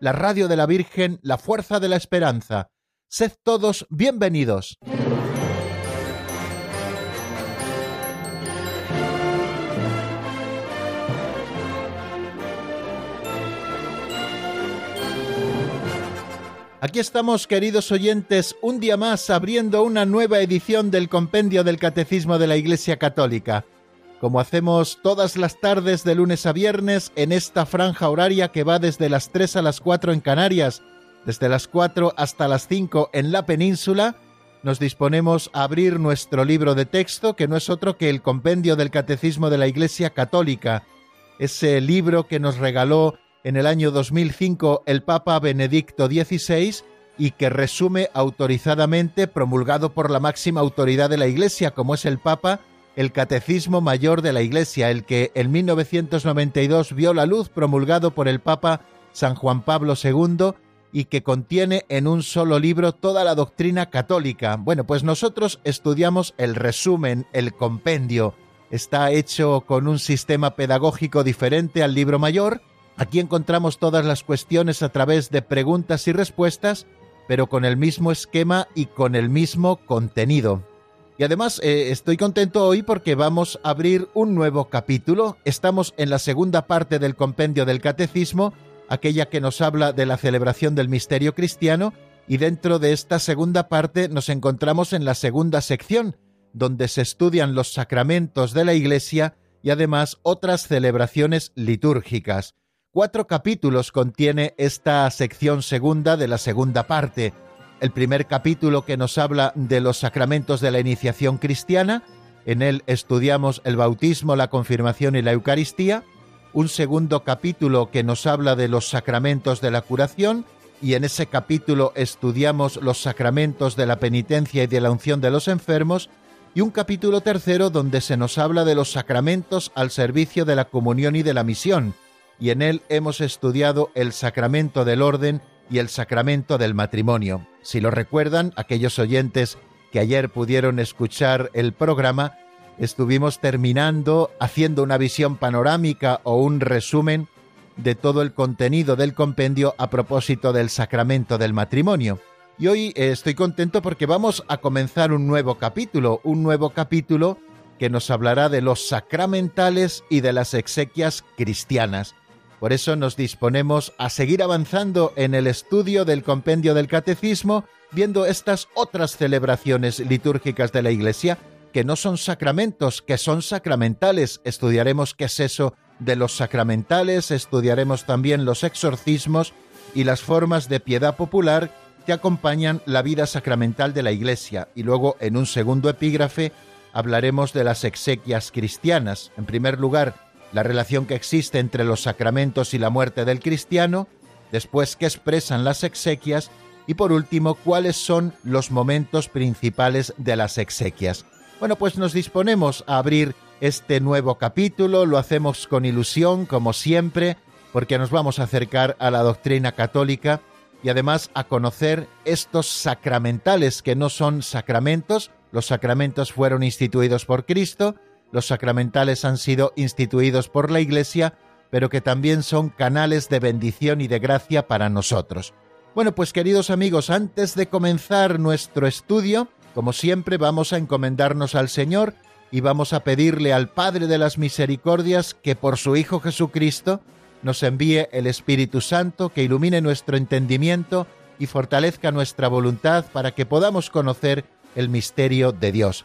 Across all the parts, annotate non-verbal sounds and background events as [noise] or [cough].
la radio de la Virgen, la fuerza de la esperanza. Sed todos bienvenidos. Aquí estamos, queridos oyentes, un día más abriendo una nueva edición del Compendio del Catecismo de la Iglesia Católica. Como hacemos todas las tardes de lunes a viernes en esta franja horaria que va desde las 3 a las 4 en Canarias, desde las 4 hasta las 5 en la península, nos disponemos a abrir nuestro libro de texto, que no es otro que el Compendio del Catecismo de la Iglesia Católica, ese libro que nos regaló en el año 2005 el Papa Benedicto XVI y que resume autorizadamente, promulgado por la máxima autoridad de la Iglesia, como es el Papa, el Catecismo Mayor de la Iglesia, el que en 1992 vio la luz promulgado por el Papa San Juan Pablo II y que contiene en un solo libro toda la doctrina católica. Bueno, pues nosotros estudiamos el resumen, el compendio. Está hecho con un sistema pedagógico diferente al libro mayor, Aquí encontramos todas las cuestiones a través de preguntas y respuestas, pero con el mismo esquema y con el mismo contenido. Y además eh, estoy contento hoy porque vamos a abrir un nuevo capítulo. Estamos en la segunda parte del compendio del catecismo, aquella que nos habla de la celebración del misterio cristiano, y dentro de esta segunda parte nos encontramos en la segunda sección, donde se estudian los sacramentos de la Iglesia y además otras celebraciones litúrgicas. Cuatro capítulos contiene esta sección segunda de la segunda parte. El primer capítulo que nos habla de los sacramentos de la iniciación cristiana, en él estudiamos el bautismo, la confirmación y la Eucaristía. Un segundo capítulo que nos habla de los sacramentos de la curación, y en ese capítulo estudiamos los sacramentos de la penitencia y de la unción de los enfermos, y un capítulo tercero donde se nos habla de los sacramentos al servicio de la comunión y de la misión, y en él hemos estudiado el sacramento del orden y el sacramento del matrimonio. Si lo recuerdan, aquellos oyentes que ayer pudieron escuchar el programa, estuvimos terminando haciendo una visión panorámica o un resumen de todo el contenido del compendio a propósito del sacramento del matrimonio. Y hoy eh, estoy contento porque vamos a comenzar un nuevo capítulo, un nuevo capítulo que nos hablará de los sacramentales y de las exequias cristianas. Por eso nos disponemos a seguir avanzando en el estudio del compendio del catecismo, viendo estas otras celebraciones litúrgicas de la Iglesia, que no son sacramentos, que son sacramentales. Estudiaremos qué es eso de los sacramentales, estudiaremos también los exorcismos y las formas de piedad popular que acompañan la vida sacramental de la Iglesia. Y luego, en un segundo epígrafe, hablaremos de las exequias cristianas. En primer lugar, la relación que existe entre los sacramentos y la muerte del cristiano, después qué expresan las exequias y por último cuáles son los momentos principales de las exequias. Bueno, pues nos disponemos a abrir este nuevo capítulo, lo hacemos con ilusión, como siempre, porque nos vamos a acercar a la doctrina católica y además a conocer estos sacramentales que no son sacramentos, los sacramentos fueron instituidos por Cristo, los sacramentales han sido instituidos por la Iglesia, pero que también son canales de bendición y de gracia para nosotros. Bueno, pues queridos amigos, antes de comenzar nuestro estudio, como siempre vamos a encomendarnos al Señor y vamos a pedirle al Padre de las Misericordias que por su Hijo Jesucristo nos envíe el Espíritu Santo que ilumine nuestro entendimiento y fortalezca nuestra voluntad para que podamos conocer el misterio de Dios.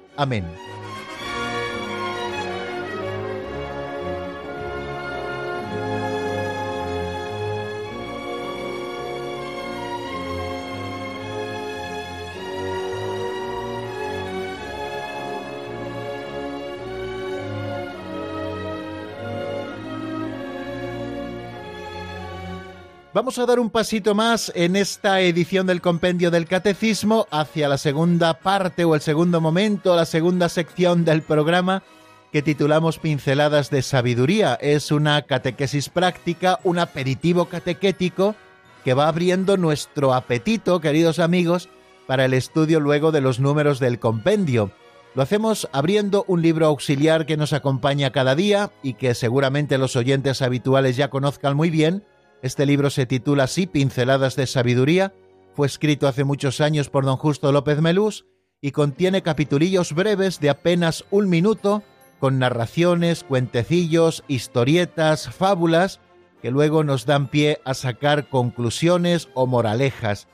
Amén. Vamos a dar un pasito más en esta edición del Compendio del Catecismo hacia la segunda parte o el segundo momento, la segunda sección del programa que titulamos Pinceladas de Sabiduría. Es una catequesis práctica, un aperitivo catequético que va abriendo nuestro apetito, queridos amigos, para el estudio luego de los números del compendio. Lo hacemos abriendo un libro auxiliar que nos acompaña cada día y que seguramente los oyentes habituales ya conozcan muy bien, este libro se titula así Pinceladas de Sabiduría, fue escrito hace muchos años por don Justo López Melús y contiene capitulillos breves de apenas un minuto con narraciones, cuentecillos, historietas, fábulas que luego nos dan pie a sacar conclusiones o moralejas.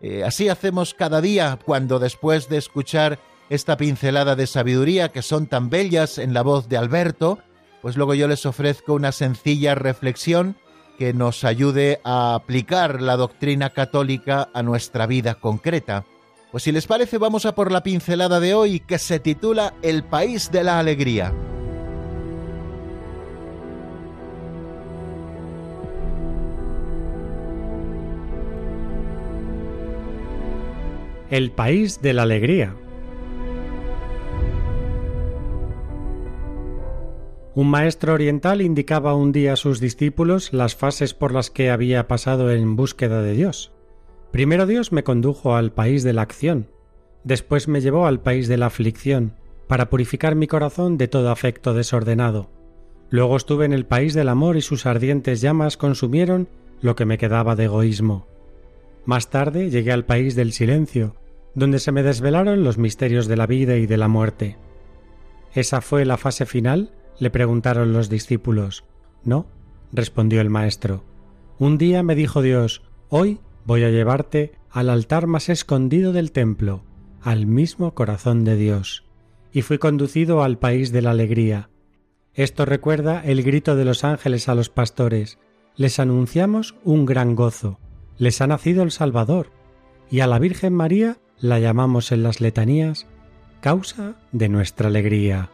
Eh, así hacemos cada día cuando después de escuchar esta pincelada de sabiduría que son tan bellas en la voz de Alberto, pues luego yo les ofrezco una sencilla reflexión que nos ayude a aplicar la doctrina católica a nuestra vida concreta. Pues si les parece vamos a por la pincelada de hoy que se titula El país de la alegría. El país de la alegría Un maestro oriental indicaba un día a sus discípulos las fases por las que había pasado en búsqueda de Dios. Primero Dios me condujo al país de la acción, después me llevó al país de la aflicción, para purificar mi corazón de todo afecto desordenado. Luego estuve en el país del amor y sus ardientes llamas consumieron lo que me quedaba de egoísmo. Más tarde llegué al país del silencio, donde se me desvelaron los misterios de la vida y de la muerte. Esa fue la fase final le preguntaron los discípulos. No, respondió el maestro. Un día me dijo Dios, hoy voy a llevarte al altar más escondido del templo, al mismo corazón de Dios. Y fui conducido al país de la alegría. Esto recuerda el grito de los ángeles a los pastores. Les anunciamos un gran gozo. Les ha nacido el Salvador. Y a la Virgen María la llamamos en las letanías causa de nuestra alegría.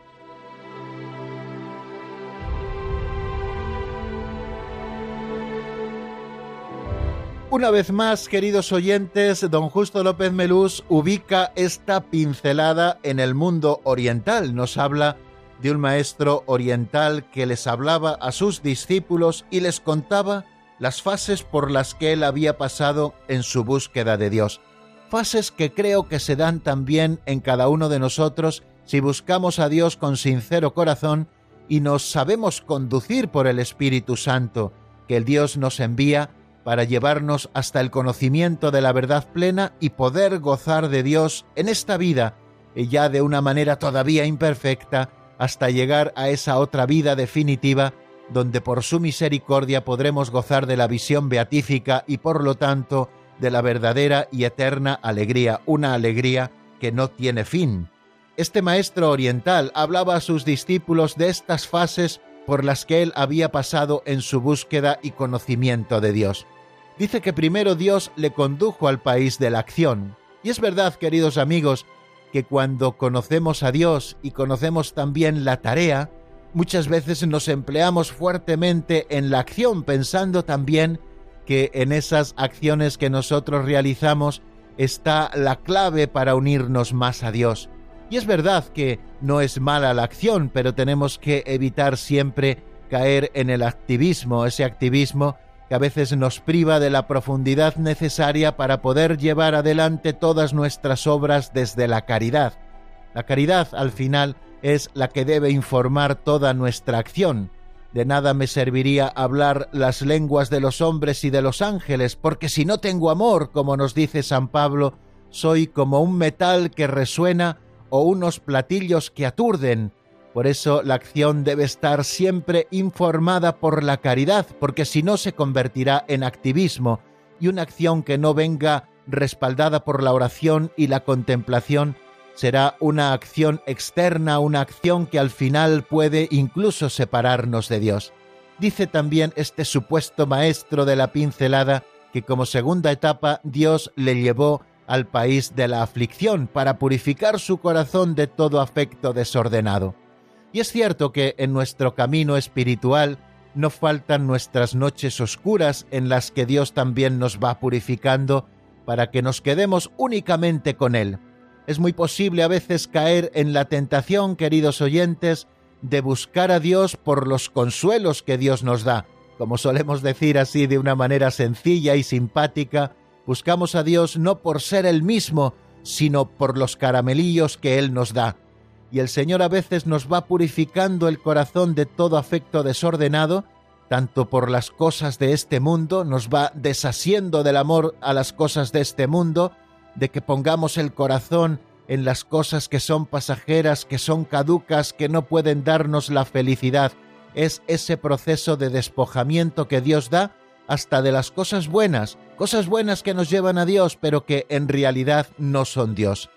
Una vez más, queridos oyentes, don Justo López Melús ubica esta pincelada en el mundo oriental. Nos habla de un maestro oriental que les hablaba a sus discípulos y les contaba las fases por las que él había pasado en su búsqueda de Dios. Fases que creo que se dan también en cada uno de nosotros si buscamos a Dios con sincero corazón y nos sabemos conducir por el Espíritu Santo que el Dios nos envía para llevarnos hasta el conocimiento de la verdad plena y poder gozar de Dios en esta vida, y ya de una manera todavía imperfecta, hasta llegar a esa otra vida definitiva, donde por su misericordia podremos gozar de la visión beatífica y por lo tanto de la verdadera y eterna alegría, una alegría que no tiene fin. Este maestro oriental hablaba a sus discípulos de estas fases por las que él había pasado en su búsqueda y conocimiento de Dios. Dice que primero Dios le condujo al país de la acción. Y es verdad, queridos amigos, que cuando conocemos a Dios y conocemos también la tarea, muchas veces nos empleamos fuertemente en la acción, pensando también que en esas acciones que nosotros realizamos está la clave para unirnos más a Dios. Y es verdad que no es mala la acción, pero tenemos que evitar siempre caer en el activismo, ese activismo que a veces nos priva de la profundidad necesaria para poder llevar adelante todas nuestras obras desde la caridad. La caridad, al final, es la que debe informar toda nuestra acción. De nada me serviría hablar las lenguas de los hombres y de los ángeles, porque si no tengo amor, como nos dice San Pablo, soy como un metal que resuena o unos platillos que aturden. Por eso la acción debe estar siempre informada por la caridad, porque si no se convertirá en activismo y una acción que no venga respaldada por la oración y la contemplación será una acción externa, una acción que al final puede incluso separarnos de Dios. Dice también este supuesto maestro de la pincelada que como segunda etapa Dios le llevó al país de la aflicción para purificar su corazón de todo afecto desordenado. Y es cierto que en nuestro camino espiritual no faltan nuestras noches oscuras en las que Dios también nos va purificando para que nos quedemos únicamente con Él. Es muy posible a veces caer en la tentación, queridos oyentes, de buscar a Dios por los consuelos que Dios nos da. Como solemos decir así de una manera sencilla y simpática, buscamos a Dios no por ser Él mismo, sino por los caramelillos que Él nos da y el Señor a veces nos va purificando el corazón de todo afecto desordenado, tanto por las cosas de este mundo, nos va desasiendo del amor a las cosas de este mundo, de que pongamos el corazón en las cosas que son pasajeras, que son caducas, que no pueden darnos la felicidad. Es ese proceso de despojamiento que Dios da hasta de las cosas buenas, cosas buenas que nos llevan a Dios, pero que en realidad no son Dios.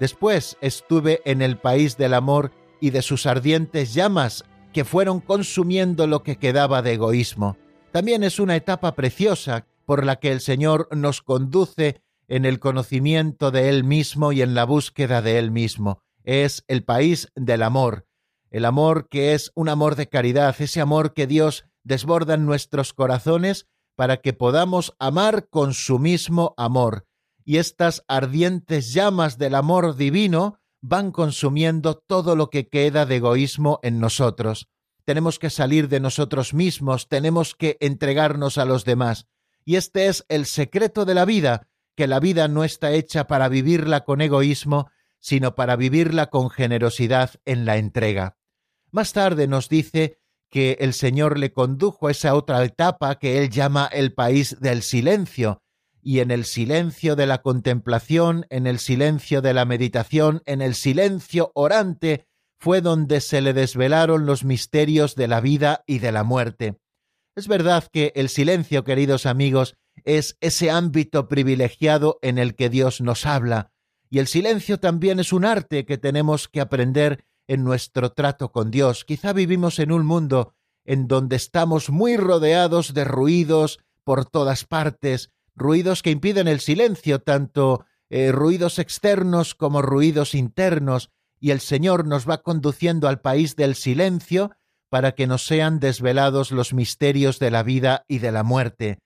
Después estuve en el país del amor y de sus ardientes llamas que fueron consumiendo lo que quedaba de egoísmo. También es una etapa preciosa por la que el Señor nos conduce en el conocimiento de Él mismo y en la búsqueda de Él mismo. Es el país del amor, el amor que es un amor de caridad, ese amor que Dios desborda en nuestros corazones para que podamos amar con su mismo amor, y estas ardientes llamas del amor divino van consumiendo todo lo que queda de egoísmo en nosotros. Tenemos que salir de nosotros mismos, tenemos que entregarnos a los demás. Y este es el secreto de la vida, que la vida no está hecha para vivirla con egoísmo, sino para vivirla con generosidad en la entrega. Más tarde nos dice que el Señor le condujo a esa otra etapa que él llama el país del silencio, y en el silencio de la contemplación, en el silencio de la meditación, en el silencio orante, fue donde se le desvelaron los misterios de la vida y de la muerte. Es verdad que el silencio, queridos amigos, es ese ámbito privilegiado en el que Dios nos habla, y el silencio también es un arte que tenemos que aprender en nuestro trato con Dios. Quizá vivimos en un mundo en donde estamos muy rodeados de ruidos por todas partes, ruidos que impiden el silencio, tanto eh, ruidos externos como ruidos internos, y el Señor nos va conduciendo al país del silencio para que nos sean desvelados los misterios de la vida y de la muerte.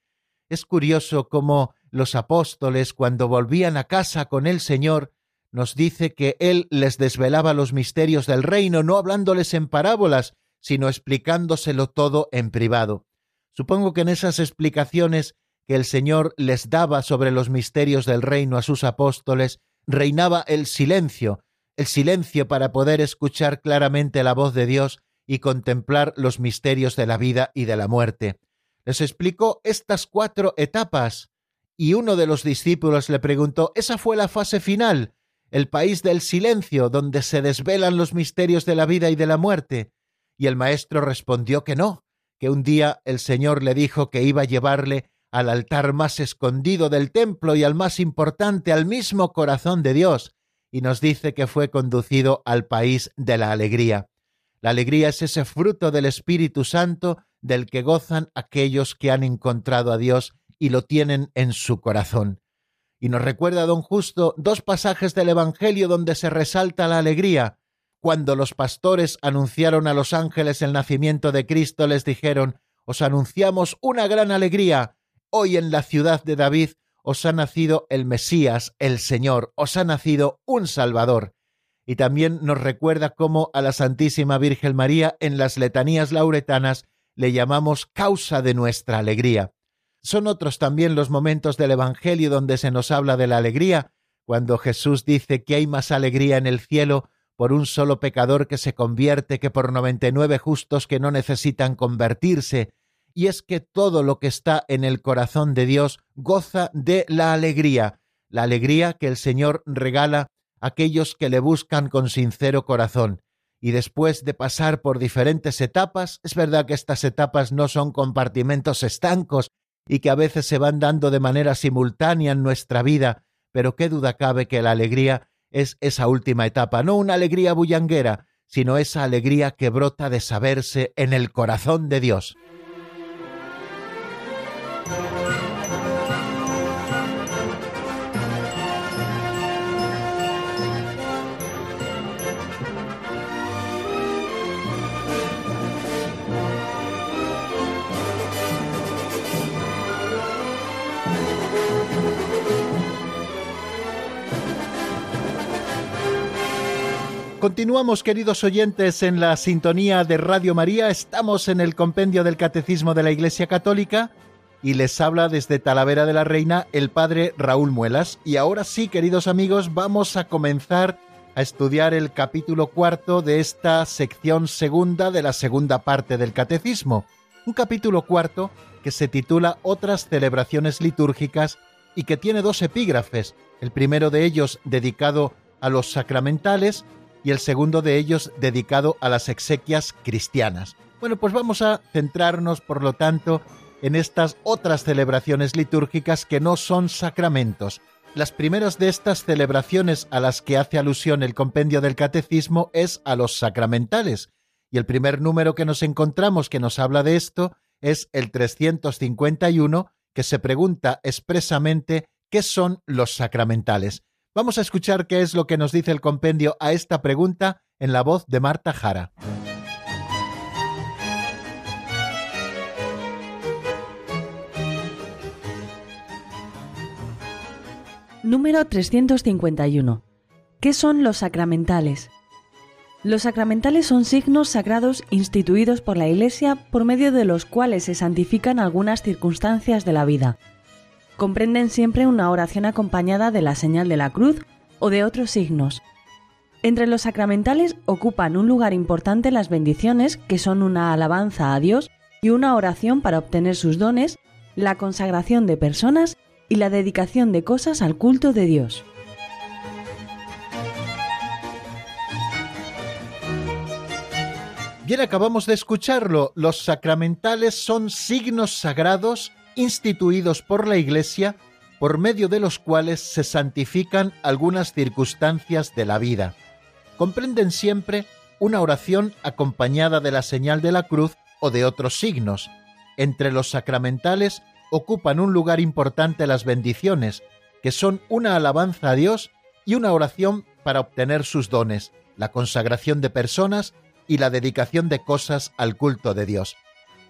Es curioso cómo los apóstoles, cuando volvían a casa con el Señor, nos dice que Él les desvelaba los misterios del reino, no hablándoles en parábolas, sino explicándoselo todo en privado. Supongo que en esas explicaciones que el Señor les daba sobre los misterios del reino a sus apóstoles, reinaba el silencio, el silencio para poder escuchar claramente la voz de Dios y contemplar los misterios de la vida y de la muerte. Les explicó estas cuatro etapas, y uno de los discípulos le preguntó ¿Esa fue la fase final? ¿El país del silencio, donde se desvelan los misterios de la vida y de la muerte? Y el maestro respondió que no, que un día el Señor le dijo que iba a llevarle al altar más escondido del templo y al más importante, al mismo corazón de Dios, y nos dice que fue conducido al país de la alegría. La alegría es ese fruto del Espíritu Santo del que gozan aquellos que han encontrado a Dios y lo tienen en su corazón. Y nos recuerda don Justo dos pasajes del Evangelio donde se resalta la alegría. Cuando los pastores anunciaron a los ángeles el nacimiento de Cristo, les dijeron, Os anunciamos una gran alegría, Hoy en la ciudad de David os ha nacido el Mesías, el Señor, os ha nacido un Salvador. Y también nos recuerda cómo a la Santísima Virgen María en las letanías lauretanas le llamamos causa de nuestra alegría. Son otros también los momentos del Evangelio donde se nos habla de la alegría, cuando Jesús dice que hay más alegría en el cielo por un solo pecador que se convierte que por noventa y nueve justos que no necesitan convertirse, y es que todo lo que está en el corazón de Dios goza de la alegría, la alegría que el Señor regala a aquellos que le buscan con sincero corazón. Y después de pasar por diferentes etapas, es verdad que estas etapas no son compartimentos estancos, y que a veces se van dando de manera simultánea en nuestra vida, pero qué duda cabe que la alegría es esa última etapa, no una alegría bullanguera, sino esa alegría que brota de saberse en el corazón de Dios. Continuamos, queridos oyentes, en la sintonía de Radio María. Estamos en el compendio del Catecismo de la Iglesia Católica y les habla desde Talavera de la Reina el padre Raúl Muelas. Y ahora sí, queridos amigos, vamos a comenzar a estudiar el capítulo cuarto de esta sección segunda de la segunda parte del Catecismo. Un capítulo cuarto que se titula Otras celebraciones litúrgicas y que tiene dos epígrafes. El primero de ellos dedicado a los sacramentales y el segundo de ellos dedicado a las exequias cristianas. Bueno, pues vamos a centrarnos, por lo tanto, en estas otras celebraciones litúrgicas que no son sacramentos. Las primeras de estas celebraciones a las que hace alusión el compendio del catecismo es a los sacramentales, y el primer número que nos encontramos que nos habla de esto es el 351, que se pregunta expresamente qué son los sacramentales. Vamos a escuchar qué es lo que nos dice el compendio a esta pregunta en la voz de Marta Jara. Número 351. ¿Qué son los sacramentales? Los sacramentales son signos sagrados instituidos por la Iglesia por medio de los cuales se santifican algunas circunstancias de la vida comprenden siempre una oración acompañada de la señal de la cruz o de otros signos. Entre los sacramentales ocupan un lugar importante las bendiciones, que son una alabanza a Dios y una oración para obtener sus dones, la consagración de personas y la dedicación de cosas al culto de Dios. Bien, acabamos de escucharlo. Los sacramentales son signos sagrados instituidos por la Iglesia por medio de los cuales se santifican algunas circunstancias de la vida. Comprenden siempre una oración acompañada de la señal de la cruz o de otros signos. Entre los sacramentales ocupan un lugar importante las bendiciones, que son una alabanza a Dios y una oración para obtener sus dones, la consagración de personas y la dedicación de cosas al culto de Dios.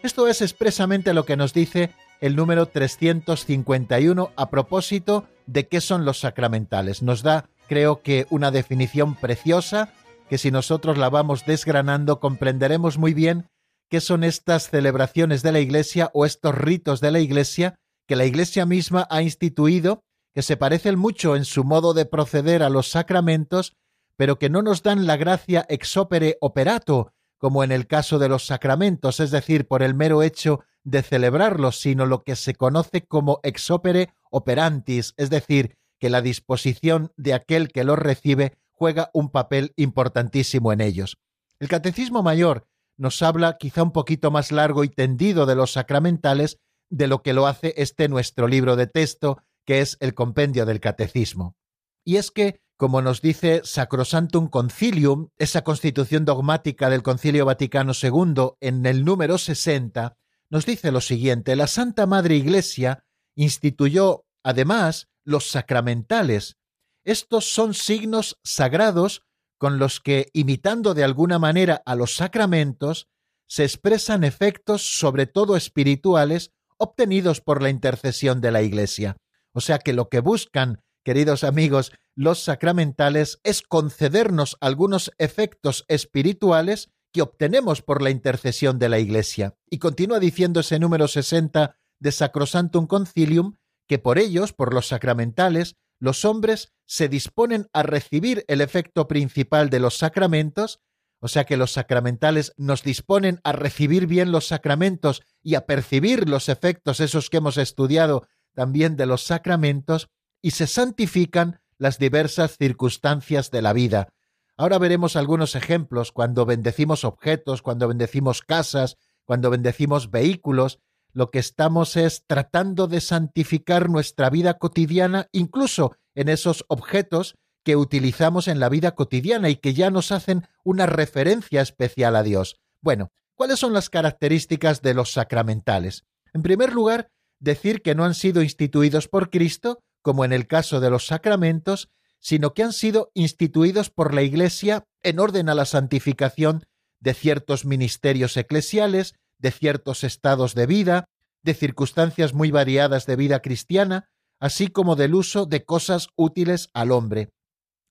Esto es expresamente lo que nos dice el número 351 a propósito de qué son los sacramentales. Nos da, creo que, una definición preciosa que si nosotros la vamos desgranando comprenderemos muy bien qué son estas celebraciones de la Iglesia o estos ritos de la Iglesia que la Iglesia misma ha instituido, que se parecen mucho en su modo de proceder a los sacramentos, pero que no nos dan la gracia ex opere operato, como en el caso de los sacramentos, es decir, por el mero hecho de celebrarlos, sino lo que se conoce como ex opere operantis, es decir, que la disposición de aquel que los recibe juega un papel importantísimo en ellos. El Catecismo Mayor nos habla quizá un poquito más largo y tendido de los sacramentales de lo que lo hace este nuestro libro de texto, que es el compendio del Catecismo. Y es que, como nos dice Sacrosantum Concilium, esa constitución dogmática del Concilio Vaticano II, en el número 60, nos dice lo siguiente, la Santa Madre Iglesia instituyó además los sacramentales. Estos son signos sagrados con los que, imitando de alguna manera a los sacramentos, se expresan efectos sobre todo espirituales obtenidos por la intercesión de la Iglesia. O sea que lo que buscan, queridos amigos, los sacramentales es concedernos algunos efectos espirituales que obtenemos por la intercesión de la Iglesia. Y continúa diciendo ese número 60 de Sacrosantum Concilium que por ellos, por los sacramentales, los hombres se disponen a recibir el efecto principal de los sacramentos, o sea que los sacramentales nos disponen a recibir bien los sacramentos y a percibir los efectos esos que hemos estudiado también de los sacramentos, y se santifican las diversas circunstancias de la vida, Ahora veremos algunos ejemplos cuando bendecimos objetos, cuando bendecimos casas, cuando bendecimos vehículos. lo que estamos es tratando de santificar nuestra vida cotidiana, incluso en esos objetos que utilizamos en la vida cotidiana y que ya nos hacen una referencia especial a Dios. Bueno, ¿cuáles son las características de los sacramentales? En primer lugar, decir que no han sido instituidos por Cristo, como en el caso de los sacramentos, sino que han sido instituidos por la Iglesia en orden a la santificación de ciertos ministerios eclesiales, de ciertos estados de vida, de circunstancias muy variadas de vida cristiana, así como del uso de cosas útiles al hombre.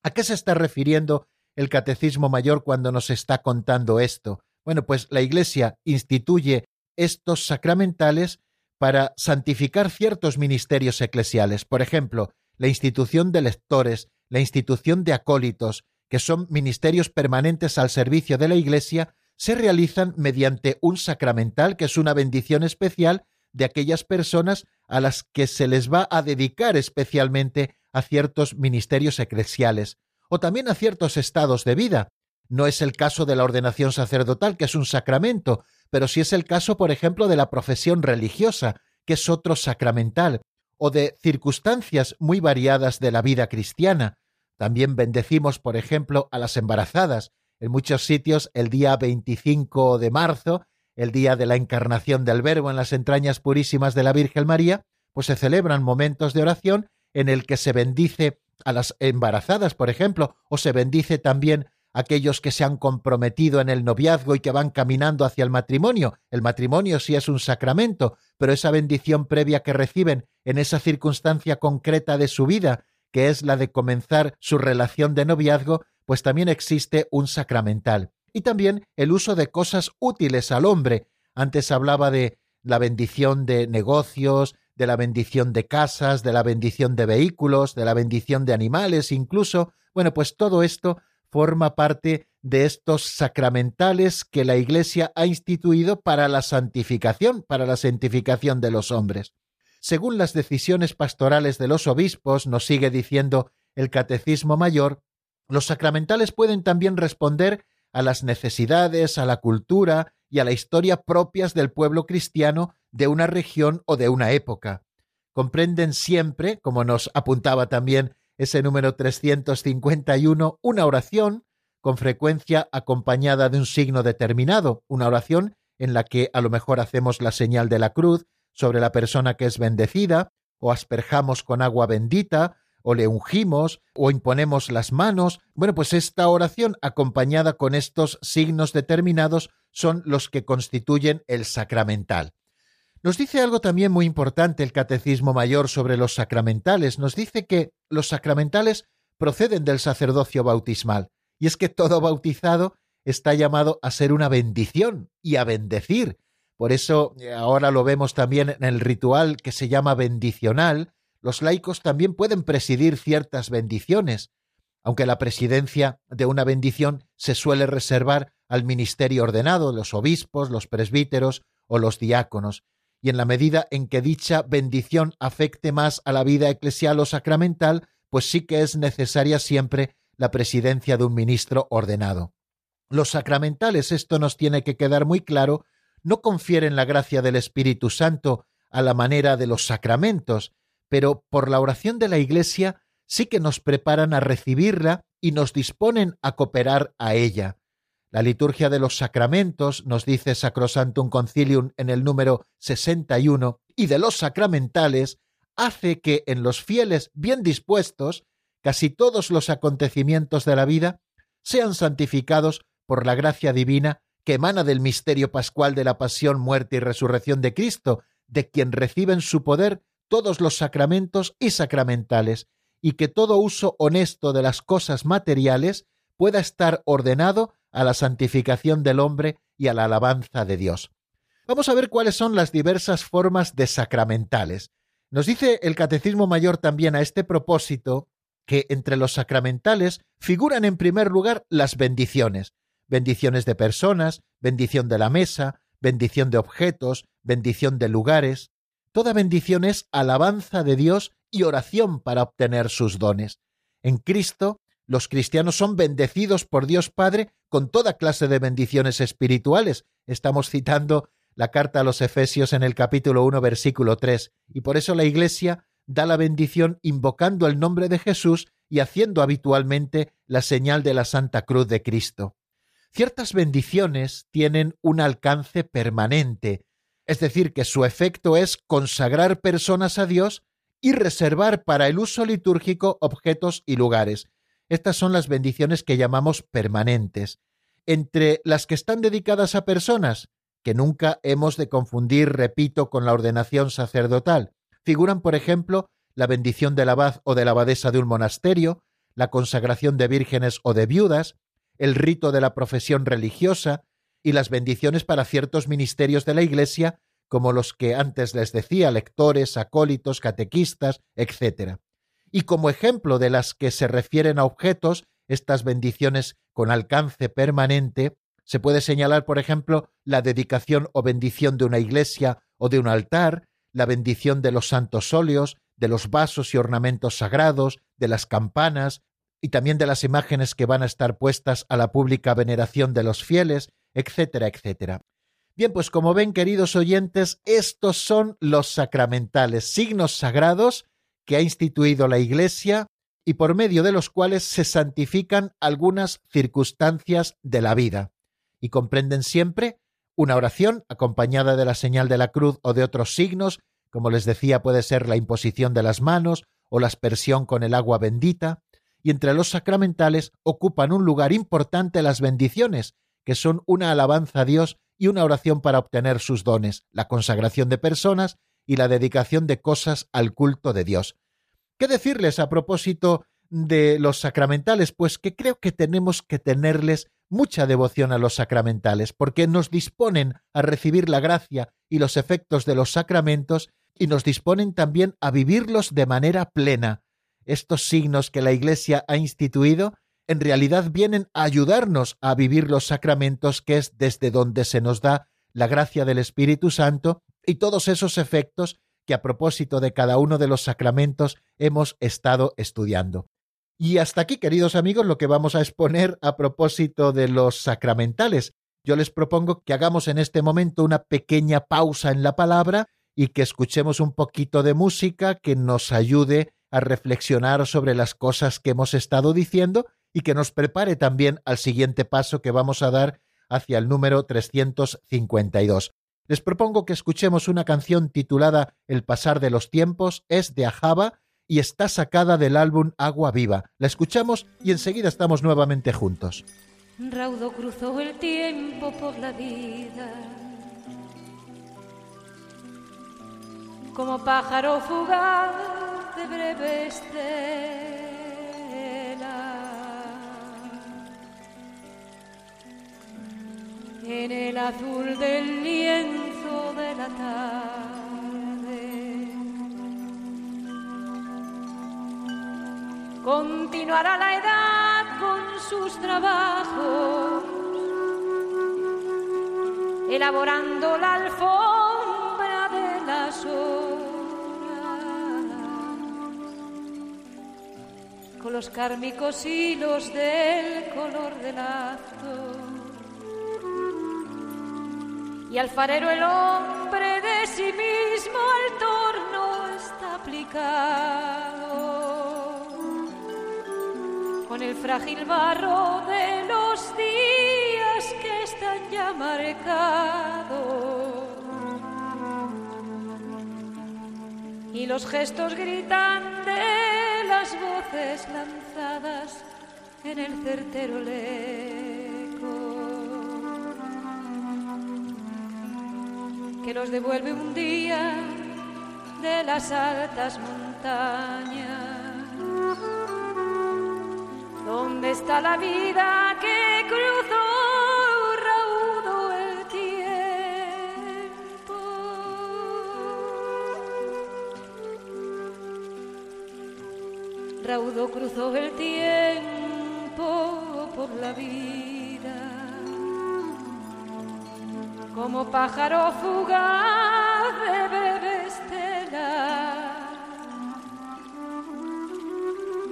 ¿A qué se está refiriendo el Catecismo Mayor cuando nos está contando esto? Bueno, pues la Iglesia instituye estos sacramentales para santificar ciertos ministerios eclesiales. Por ejemplo, la institución de lectores, la institución de acólitos, que son ministerios permanentes al servicio de la Iglesia, se realizan mediante un sacramental que es una bendición especial de aquellas personas a las que se les va a dedicar especialmente a ciertos ministerios eclesiales o también a ciertos estados de vida. No es el caso de la ordenación sacerdotal, que es un sacramento, pero sí es el caso, por ejemplo, de la profesión religiosa, que es otro sacramental, o de circunstancias muy variadas de la vida cristiana. También bendecimos, por ejemplo, a las embarazadas. En muchos sitios, el día 25 de marzo, el día de la encarnación del Verbo en las entrañas purísimas de la Virgen María, pues se celebran momentos de oración en el que se bendice a las embarazadas, por ejemplo, o se bendice también aquellos que se han comprometido en el noviazgo y que van caminando hacia el matrimonio. El matrimonio sí es un sacramento, pero esa bendición previa que reciben en esa circunstancia concreta de su vida, que es la de comenzar su relación de noviazgo, pues también existe un sacramental. Y también el uso de cosas útiles al hombre. Antes hablaba de la bendición de negocios, de la bendición de casas, de la bendición de vehículos, de la bendición de animales incluso. Bueno, pues todo esto forma parte de estos sacramentales que la Iglesia ha instituido para la santificación, para la santificación de los hombres. Según las decisiones pastorales de los obispos, nos sigue diciendo el Catecismo Mayor, los sacramentales pueden también responder a las necesidades, a la cultura y a la historia propias del pueblo cristiano de una región o de una época. Comprenden siempre, como nos apuntaba también ese número 351, una oración, con frecuencia acompañada de un signo determinado, una oración en la que a lo mejor hacemos la señal de la cruz sobre la persona que es bendecida, o asperjamos con agua bendita, o le ungimos o imponemos las manos. Bueno, pues esta oración acompañada con estos signos determinados son los que constituyen el sacramental. Nos dice algo también muy importante el Catecismo Mayor sobre los sacramentales. Nos dice que los sacramentales proceden del sacerdocio bautismal. Y es que todo bautizado está llamado a ser una bendición y a bendecir. Por eso eh, ahora lo vemos también en el ritual que se llama bendicional, los laicos también pueden presidir ciertas bendiciones, aunque la presidencia de una bendición se suele reservar al ministerio ordenado, los obispos, los presbíteros o los diáconos, y en la medida en que dicha bendición afecte más a la vida eclesial o sacramental, pues sí que es necesaria siempre la presidencia de un ministro ordenado. Los sacramentales, esto nos tiene que quedar muy claro, no confieren la gracia del Espíritu Santo a la manera de los sacramentos, pero por la oración de la Iglesia sí que nos preparan a recibirla y nos disponen a cooperar a ella. La liturgia de los sacramentos, nos dice Sacrosantum Concilium en el número 61, y de los sacramentales, hace que en los fieles bien dispuestos casi todos los acontecimientos de la vida sean santificados por la gracia divina que emana del misterio pascual de la pasión, muerte y resurrección de Cristo, de quien reciben su poder todos los sacramentos y sacramentales, y que todo uso honesto de las cosas materiales pueda estar ordenado a la santificación del hombre y a la alabanza de Dios. Vamos a ver cuáles son las diversas formas de sacramentales. Nos dice el Catecismo Mayor también a este propósito que entre los sacramentales figuran en primer lugar las bendiciones, bendiciones de personas, bendición de la mesa, bendición de objetos, bendición de lugares, Toda bendición es alabanza de Dios y oración para obtener sus dones. En Cristo, los cristianos son bendecidos por Dios Padre con toda clase de bendiciones espirituales. Estamos citando la carta a los Efesios en el capítulo 1, versículo 3, y por eso la Iglesia da la bendición invocando el nombre de Jesús y haciendo habitualmente la señal de la Santa Cruz de Cristo. Ciertas bendiciones tienen un alcance permanente, es decir, que su efecto es consagrar personas a Dios y reservar para el uso litúrgico objetos y lugares. Estas son las bendiciones que llamamos permanentes. Entre las que están dedicadas a personas, que nunca hemos de confundir, repito, con la ordenación sacerdotal, figuran, por ejemplo, la bendición del abad o de la abadesa de un monasterio, la consagración de vírgenes o de viudas, el rito de la profesión religiosa y las bendiciones para ciertos ministerios de la Iglesia, como los que antes les decía, lectores, acólitos, catequistas, etc. Y como ejemplo de las que se refieren a objetos, estas bendiciones con alcance permanente, se puede señalar, por ejemplo, la dedicación o bendición de una iglesia o de un altar, la bendición de los santos óleos, de los vasos y ornamentos sagrados, de las campanas, y también de las imágenes que van a estar puestas a la pública veneración de los fieles, etcétera, etcétera. Bien, pues como ven, queridos oyentes, estos son los sacramentales, signos sagrados que ha instituido la Iglesia y por medio de los cuales se santifican algunas circunstancias de la vida, y comprenden siempre una oración acompañada de la señal de la cruz o de otros signos, como les decía puede ser la imposición de las manos o la aspersión con el agua bendita, y entre los sacramentales ocupan un lugar importante las bendiciones, que son una alabanza a Dios y una oración para obtener sus dones, la consagración de personas y la dedicación de cosas al culto de Dios. ¿Qué decirles a propósito de los sacramentales? Pues que creo que tenemos que tenerles mucha devoción a los sacramentales, porque nos disponen a recibir la gracia y los efectos de los sacramentos y nos disponen también a vivirlos de manera plena, estos signos que la Iglesia ha instituido en realidad vienen a ayudarnos a vivir los sacramentos, que es desde donde se nos da la gracia del Espíritu Santo y todos esos efectos que a propósito de cada uno de los sacramentos hemos estado estudiando. Y hasta aquí, queridos amigos, lo que vamos a exponer a propósito de los sacramentales. Yo les propongo que hagamos en este momento una pequeña pausa en la palabra y que escuchemos un poquito de música que nos ayude a reflexionar sobre las cosas que hemos estado diciendo y que nos prepare también al siguiente paso que vamos a dar hacia el número 352. Les propongo que escuchemos una canción titulada El pasar de los tiempos, es de Ajaba y está sacada del álbum Agua Viva. La escuchamos y enseguida estamos nuevamente juntos. Raudo cruzó el tiempo por la vida como pájaro fugaz de breve. En el azul del lienzo de la tarde. Continuará la edad con sus trabajos, elaborando la alfombra de las con los cármicos hilos del color del acto. Y alfarero el hombre de sí mismo al torno está aplicado, con el frágil barro de los días que están ya marcados. Y los gestos gritan de las voces lanzadas en el certero leco nos devuelve un día de las altas montañas. ¿Dónde está la vida que cruzó raudo cruzó el tiempo por la vida, como pájaro fugaz de breve estela.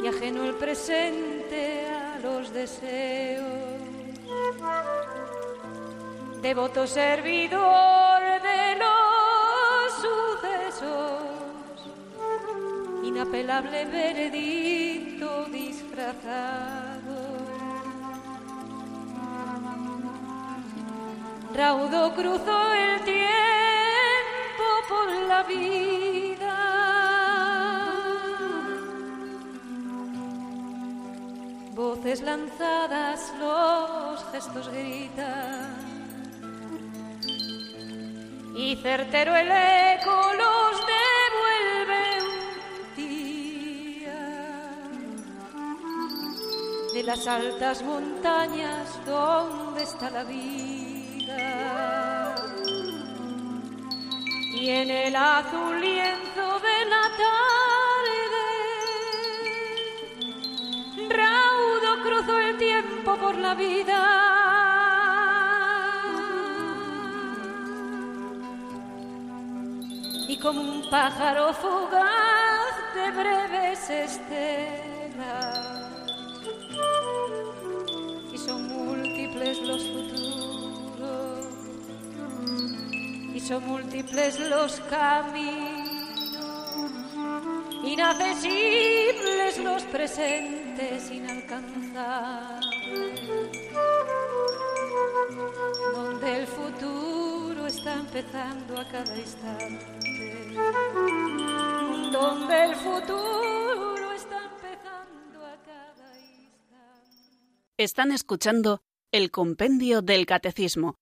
Y ajeno el presente a los deseos. Devoto servidor de los sucesos. Inapelable veredicto disfrazado. Raudo cruzó el tiempo por la vida. Voces lanzadas, los gestos gritan. Y certero el eco los devuelve un día de las altas montañas donde está la vida y en el azul lienzo de la tarde raudo cruzó el tiempo por la vida y como un pájaro fugaz de breves estelas. Son múltiples los caminos, inaccesibles los presentes inalcanzables, donde el futuro está empezando a cada instante donde el futuro está empezando a cada instante. Están escuchando el Compendio del Catecismo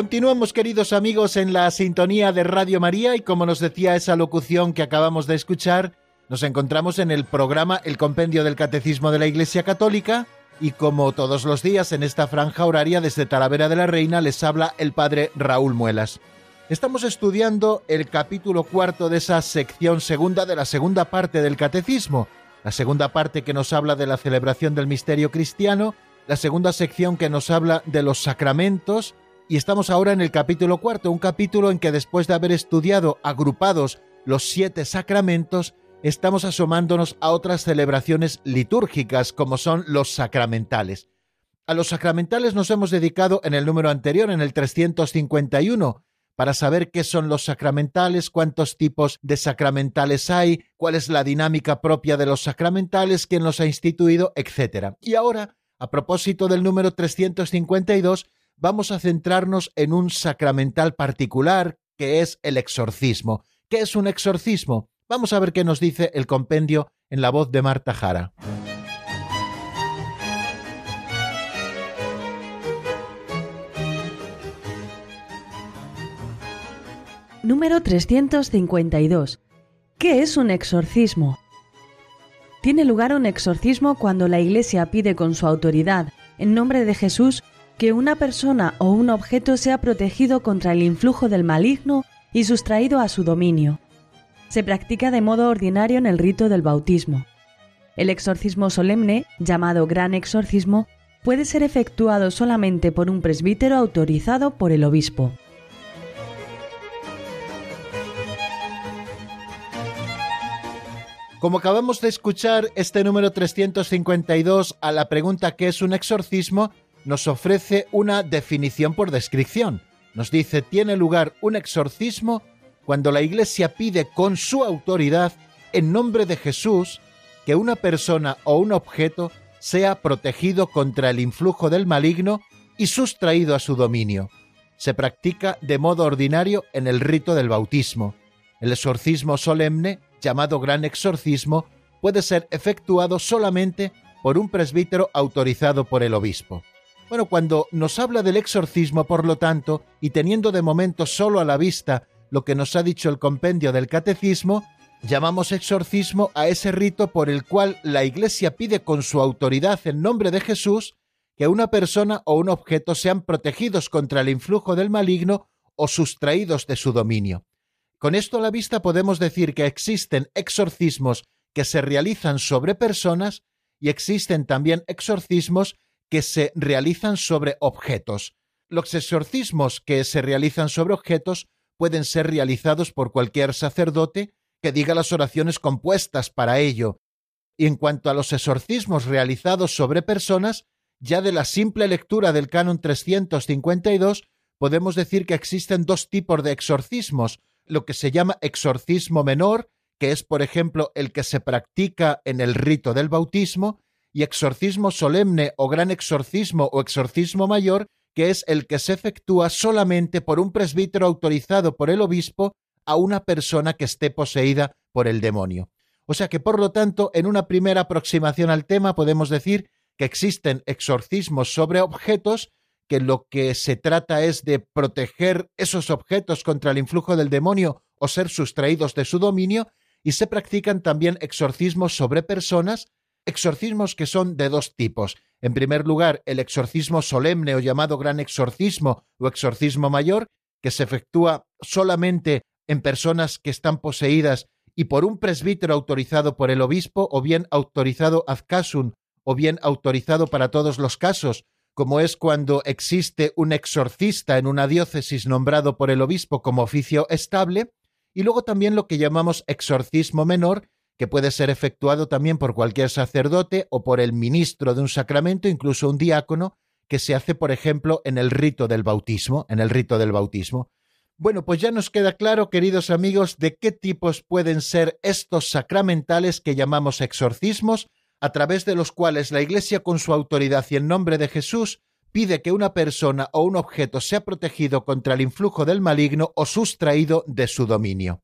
Continuamos, queridos amigos, en la sintonía de Radio María y como nos decía esa locución que acabamos de escuchar, nos encontramos en el programa El Compendio del Catecismo de la Iglesia Católica y como todos los días en esta franja horaria desde Talavera de la Reina les habla el Padre Raúl Muelas. Estamos estudiando el capítulo cuarto de esa sección segunda de la segunda parte del Catecismo, la segunda parte que nos habla de la celebración del misterio cristiano, la segunda sección que nos habla de los sacramentos, y estamos ahora en el capítulo cuarto, un capítulo en que después de haber estudiado agrupados los siete sacramentos, estamos asomándonos a otras celebraciones litúrgicas como son los sacramentales. A los sacramentales nos hemos dedicado en el número anterior, en el 351, para saber qué son los sacramentales, cuántos tipos de sacramentales hay, cuál es la dinámica propia de los sacramentales, quién los ha instituido, etc. Y ahora, a propósito del número 352, vamos a centrarnos en un sacramental particular que es el exorcismo. ¿Qué es un exorcismo? Vamos a ver qué nos dice el compendio en la voz de Marta Jara. Número 352. ¿Qué es un exorcismo? Tiene lugar un exorcismo cuando la Iglesia pide con su autoridad, en nombre de Jesús, que una persona o un objeto sea protegido contra el influjo del maligno y sustraído a su dominio. Se practica de modo ordinario en el rito del bautismo. El exorcismo solemne, llamado gran exorcismo, puede ser efectuado solamente por un presbítero autorizado por el obispo. Como acabamos de escuchar, este número 352 a la pregunta ¿qué es un exorcismo? Nos ofrece una definición por descripción. Nos dice, tiene lugar un exorcismo cuando la Iglesia pide con su autoridad, en nombre de Jesús, que una persona o un objeto sea protegido contra el influjo del maligno y sustraído a su dominio. Se practica de modo ordinario en el rito del bautismo. El exorcismo solemne, llamado gran exorcismo, puede ser efectuado solamente por un presbítero autorizado por el obispo. Bueno, cuando nos habla del exorcismo, por lo tanto, y teniendo de momento solo a la vista lo que nos ha dicho el compendio del catecismo, llamamos exorcismo a ese rito por el cual la Iglesia pide con su autoridad en nombre de Jesús que una persona o un objeto sean protegidos contra el influjo del maligno o sustraídos de su dominio. Con esto a la vista podemos decir que existen exorcismos que se realizan sobre personas y existen también exorcismos que se realizan sobre objetos. Los exorcismos que se realizan sobre objetos pueden ser realizados por cualquier sacerdote que diga las oraciones compuestas para ello. Y en cuanto a los exorcismos realizados sobre personas, ya de la simple lectura del canon 352 podemos decir que existen dos tipos de exorcismos, lo que se llama exorcismo menor, que es por ejemplo el que se practica en el rito del bautismo, y exorcismo solemne o gran exorcismo o exorcismo mayor, que es el que se efectúa solamente por un presbítero autorizado por el obispo a una persona que esté poseída por el demonio. O sea que, por lo tanto, en una primera aproximación al tema podemos decir que existen exorcismos sobre objetos que lo que se trata es de proteger esos objetos contra el influjo del demonio o ser sustraídos de su dominio, y se practican también exorcismos sobre personas, exorcismos que son de dos tipos. En primer lugar, el exorcismo solemne o llamado gran exorcismo o exorcismo mayor, que se efectúa solamente en personas que están poseídas y por un presbítero autorizado por el obispo, o bien autorizado ad casum, o bien autorizado para todos los casos, como es cuando existe un exorcista en una diócesis nombrado por el obispo como oficio estable, y luego también lo que llamamos exorcismo menor, que puede ser efectuado también por cualquier sacerdote o por el ministro de un sacramento, incluso un diácono, que se hace, por ejemplo, en el rito del bautismo, en el rito del bautismo. Bueno, pues ya nos queda claro, queridos amigos, de qué tipos pueden ser estos sacramentales que llamamos exorcismos, a través de los cuales la Iglesia con su autoridad y en nombre de Jesús pide que una persona o un objeto sea protegido contra el influjo del maligno o sustraído de su dominio.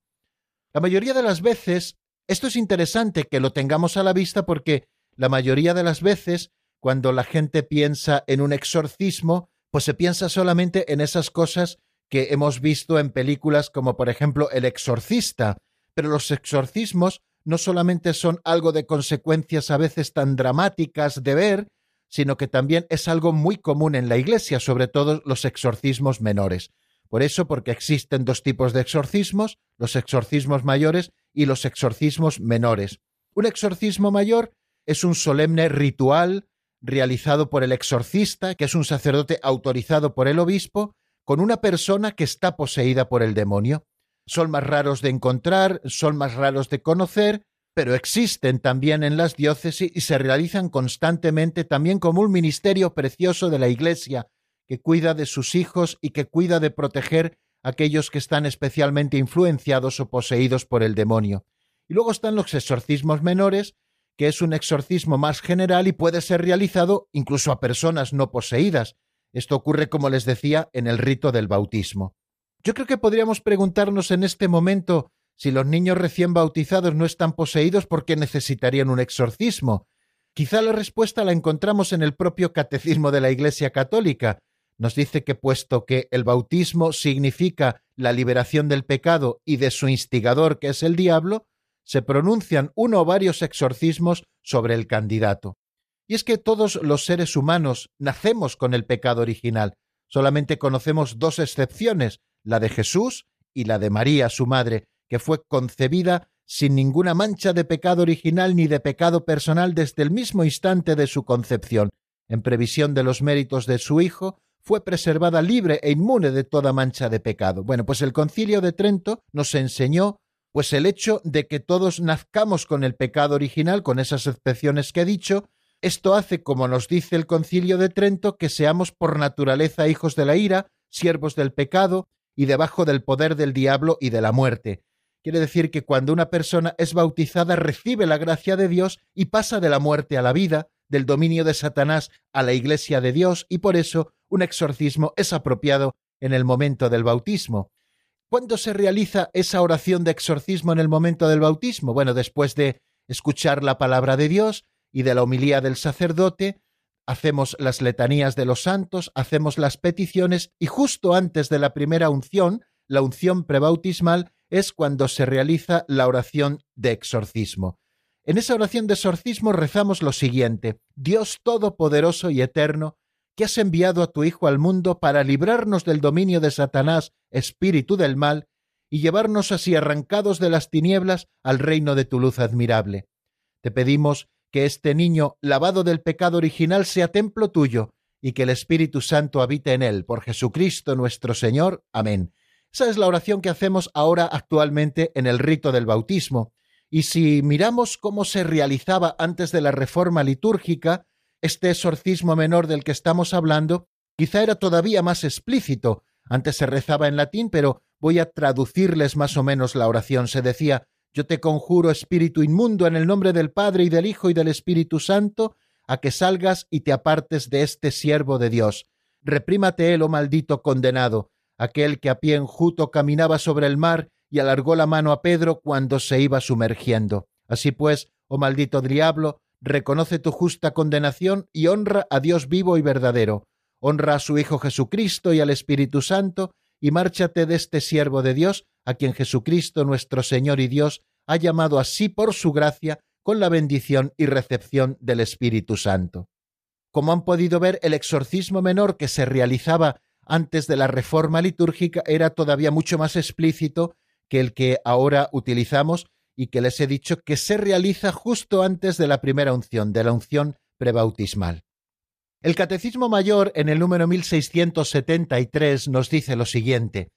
La mayoría de las veces, esto es interesante que lo tengamos a la vista porque la mayoría de las veces, cuando la gente piensa en un exorcismo, pues se piensa solamente en esas cosas que hemos visto en películas como por ejemplo El exorcista, pero los exorcismos no solamente son algo de consecuencias a veces tan dramáticas de ver, sino que también es algo muy común en la Iglesia, sobre todo los exorcismos menores. Por eso, porque existen dos tipos de exorcismos, los exorcismos mayores y los exorcismos menores. Un exorcismo mayor es un solemne ritual realizado por el exorcista, que es un sacerdote autorizado por el obispo, con una persona que está poseída por el demonio son más raros de encontrar, son más raros de conocer, pero existen también en las diócesis y se realizan constantemente también como un ministerio precioso de la Iglesia, que cuida de sus hijos y que cuida de proteger aquellos que están especialmente influenciados o poseídos por el demonio. Y luego están los exorcismos menores, que es un exorcismo más general y puede ser realizado incluso a personas no poseídas. Esto ocurre, como les decía, en el rito del bautismo. Yo creo que podríamos preguntarnos en este momento si los niños recién bautizados no están poseídos, ¿por qué necesitarían un exorcismo? Quizá la respuesta la encontramos en el propio catecismo de la Iglesia Católica. Nos dice que puesto que el bautismo significa la liberación del pecado y de su instigador, que es el diablo, se pronuncian uno o varios exorcismos sobre el candidato. Y es que todos los seres humanos nacemos con el pecado original. Solamente conocemos dos excepciones, la de Jesús y la de María, su madre, que fue concebida sin ninguna mancha de pecado original ni de pecado personal desde el mismo instante de su concepción. En previsión de los méritos de su Hijo, fue preservada libre e inmune de toda mancha de pecado. Bueno, pues el concilio de Trento nos enseñó pues el hecho de que todos nazcamos con el pecado original, con esas excepciones que he dicho, esto hace, como nos dice el concilio de Trento, que seamos por naturaleza hijos de la ira, siervos del pecado, y debajo del poder del diablo y de la muerte. Quiere decir que cuando una persona es bautizada recibe la gracia de Dios y pasa de la muerte a la vida, del dominio de Satanás a la iglesia de Dios, y por eso un exorcismo es apropiado en el momento del bautismo. ¿Cuándo se realiza esa oración de exorcismo en el momento del bautismo? Bueno, después de escuchar la palabra de Dios y de la homilía del sacerdote, hacemos las letanías de los santos, hacemos las peticiones y justo antes de la primera unción, la unción prebautismal, es cuando se realiza la oración de exorcismo. En esa oración de exorcismo rezamos lo siguiente, Dios Todopoderoso y Eterno, que has enviado a tu Hijo al mundo para librarnos del dominio de Satanás, espíritu del mal, y llevarnos así arrancados de las tinieblas al reino de tu luz admirable. Te pedimos que este niño, lavado del pecado original, sea templo tuyo, y que el Espíritu Santo habite en él, por Jesucristo nuestro Señor. Amén. Esa es la oración que hacemos ahora actualmente en el rito del bautismo. Y si miramos cómo se realizaba antes de la reforma litúrgica, este exorcismo menor del que estamos hablando, quizá era todavía más explícito. Antes se rezaba en latín, pero voy a traducirles más o menos la oración. Se decía, yo te conjuro, espíritu inmundo, en el nombre del Padre y del Hijo y del Espíritu Santo, a que salgas y te apartes de este siervo de Dios. Reprímate él, oh maldito condenado, aquel que a pie enjuto caminaba sobre el mar y alargó la mano a Pedro cuando se iba sumergiendo. Así pues, oh maldito diablo, reconoce tu justa condenación y honra a Dios vivo y verdadero. Honra a su Hijo Jesucristo y al Espíritu Santo, y márchate de este siervo de Dios, a quien Jesucristo nuestro Señor y Dios ha llamado así por su gracia, con la bendición y recepción del Espíritu Santo. Como han podido ver, el exorcismo menor que se realizaba antes de la reforma litúrgica era todavía mucho más explícito que el que ahora utilizamos y que les he dicho que se realiza justo antes de la primera unción, de la unción prebautismal. El Catecismo Mayor en el número 1673 nos dice lo siguiente.